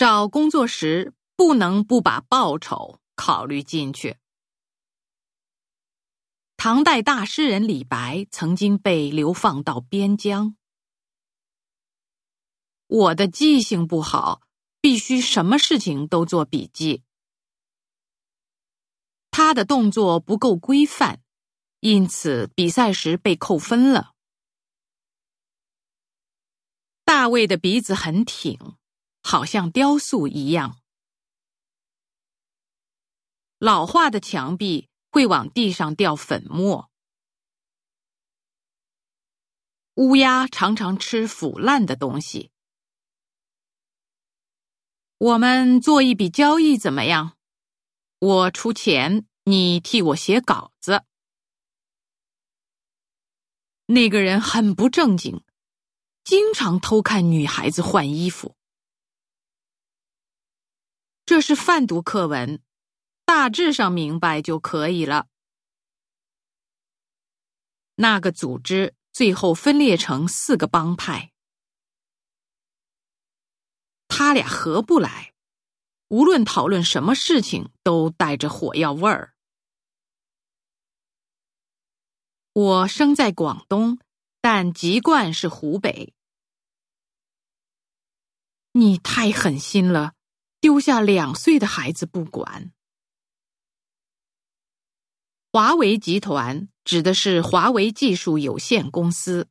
找工作时不能不把报酬考虑进去。唐代大诗人李白曾经被流放到边疆。我的记性不好，必须什么事情都做笔记。他的动作不够规范，因此比赛时被扣分了。大卫的鼻子很挺，好像雕塑一样。老化的墙壁会往地上掉粉末。乌鸦常常吃腐烂的东西。我们做一笔交易怎么样？我出钱，你替我写稿子。那个人很不正经，经常偷看女孩子换衣服。这是泛读课文，大致上明白就可以了。那个组织最后分裂成四个帮派。他俩合不来，无论讨论什么事情都带着火药味儿。我生在广东，但籍贯是湖北。你太狠心了，丢下两岁的孩子不管。华为集团指的是华为技术有限公司。